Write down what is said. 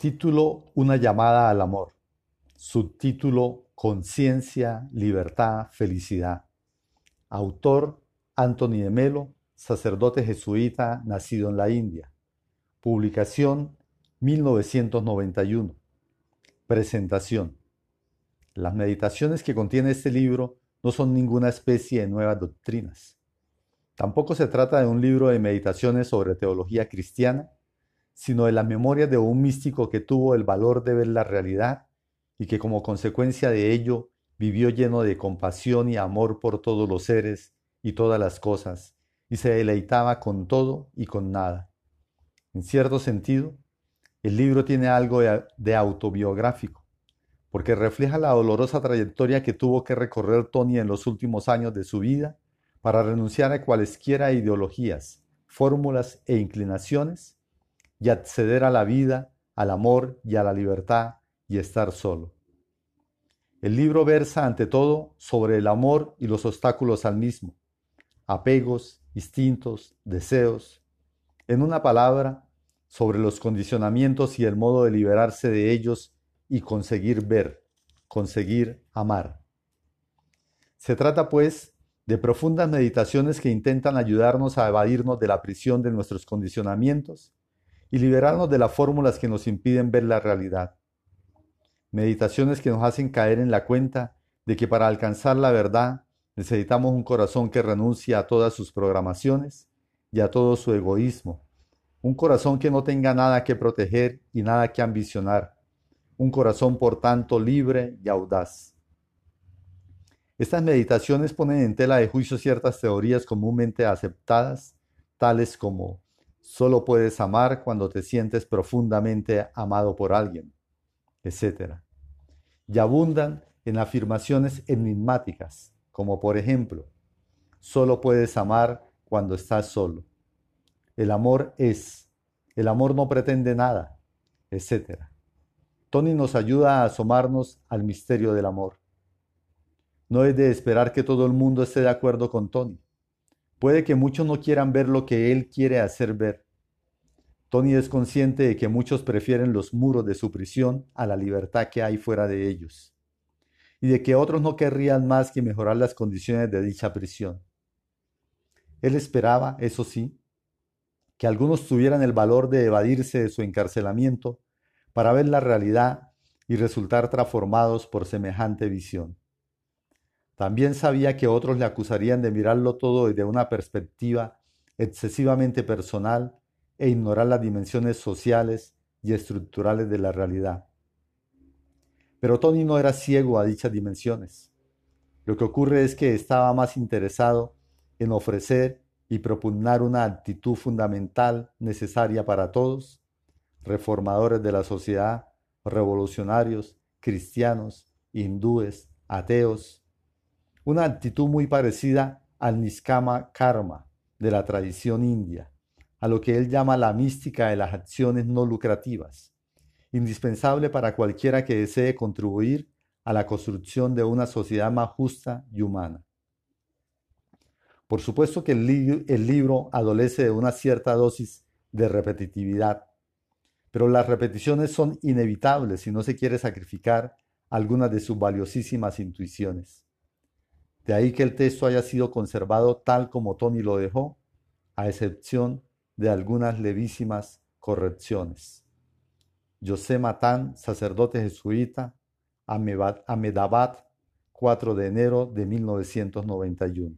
Título Una llamada al amor. Subtítulo Conciencia, libertad, felicidad. Autor Anthony de Melo, sacerdote jesuita nacido en la India. Publicación 1991. Presentación. Las meditaciones que contiene este libro no son ninguna especie de nuevas doctrinas. Tampoco se trata de un libro de meditaciones sobre teología cristiana, sino de las memorias de un místico que tuvo el valor de ver la realidad y que como consecuencia de ello vivió lleno de compasión y amor por todos los seres y todas las cosas, y se deleitaba con todo y con nada. En cierto sentido, el libro tiene algo de, autobiográfico, porque refleja la dolorosa trayectoria que tuvo que recorrer Tony en los últimos años de su vida para renunciar a cualesquiera ideologías, fórmulas e inclinaciones y acceder a la vida, al amor y a la libertad y estar solo. El libro versa ante todo sobre el amor y los obstáculos al mismo, apegos, instintos, deseos, en una palabra, sobre los condicionamientos y el modo de liberarse de ellos y conseguir ver, conseguir amar. Se trata, pues, de profundas meditaciones que intentan ayudarnos a evadirnos de la prisión de nuestros condicionamientos y liberarnos de las fórmulas que nos impiden ver la realidad. Meditaciones que nos hacen caer en la cuenta de que para alcanzar la verdad necesitamos un corazón que renuncie a todas sus programaciones y a todo su egoísmo. Un corazón que no tenga nada que proteger y nada que ambicionar. Un corazón, por tanto, libre y audaz. Estas meditaciones ponen en tela de juicio ciertas teorías comúnmente aceptadas, tales como solo puedes amar cuando te sientes profundamente amado por alguien etc. Y abundan en afirmaciones enigmáticas, como por ejemplo, solo puedes amar cuando estás solo. El amor es, el amor no pretende nada, etc. Tony nos ayuda a asomarnos al misterio del amor. No es de esperar que todo el mundo esté de acuerdo con Tony. Puede que muchos no quieran ver lo que él quiere hacer ver, Tony es consciente de que muchos prefieren los muros de su prisión a la libertad que hay fuera de ellos, y de que otros no querrían más que mejorar las condiciones de dicha prisión. Él esperaba, eso sí, que algunos tuvieran el valor de evadirse de su encarcelamiento para ver la realidad y resultar transformados por semejante visión. También sabía que otros le acusarían de mirarlo todo desde una perspectiva excesivamente personal e ignorar las dimensiones sociales y estructurales de la realidad. Pero Tony no era ciego a dichas dimensiones. Lo que ocurre es que estaba más interesado en ofrecer y propugnar una actitud fundamental necesaria para todos, reformadores de la sociedad, revolucionarios, cristianos, hindúes, ateos, una actitud muy parecida al Niskama Karma de la tradición india, a lo que él llama la mística de las acciones no lucrativas, indispensable para cualquiera que desee contribuir a la construcción de una sociedad más justa y humana. Por supuesto que el, el libro adolece de una cierta dosis de repetitividad, pero las repeticiones son inevitables si no se quiere sacrificar algunas de sus valiosísimas intuiciones. De ahí que el texto haya sido conservado tal como Tony lo dejó, a excepción de algunas levísimas correcciones. José Matán, sacerdote jesuita, Amedabad, 4 de enero de 1991.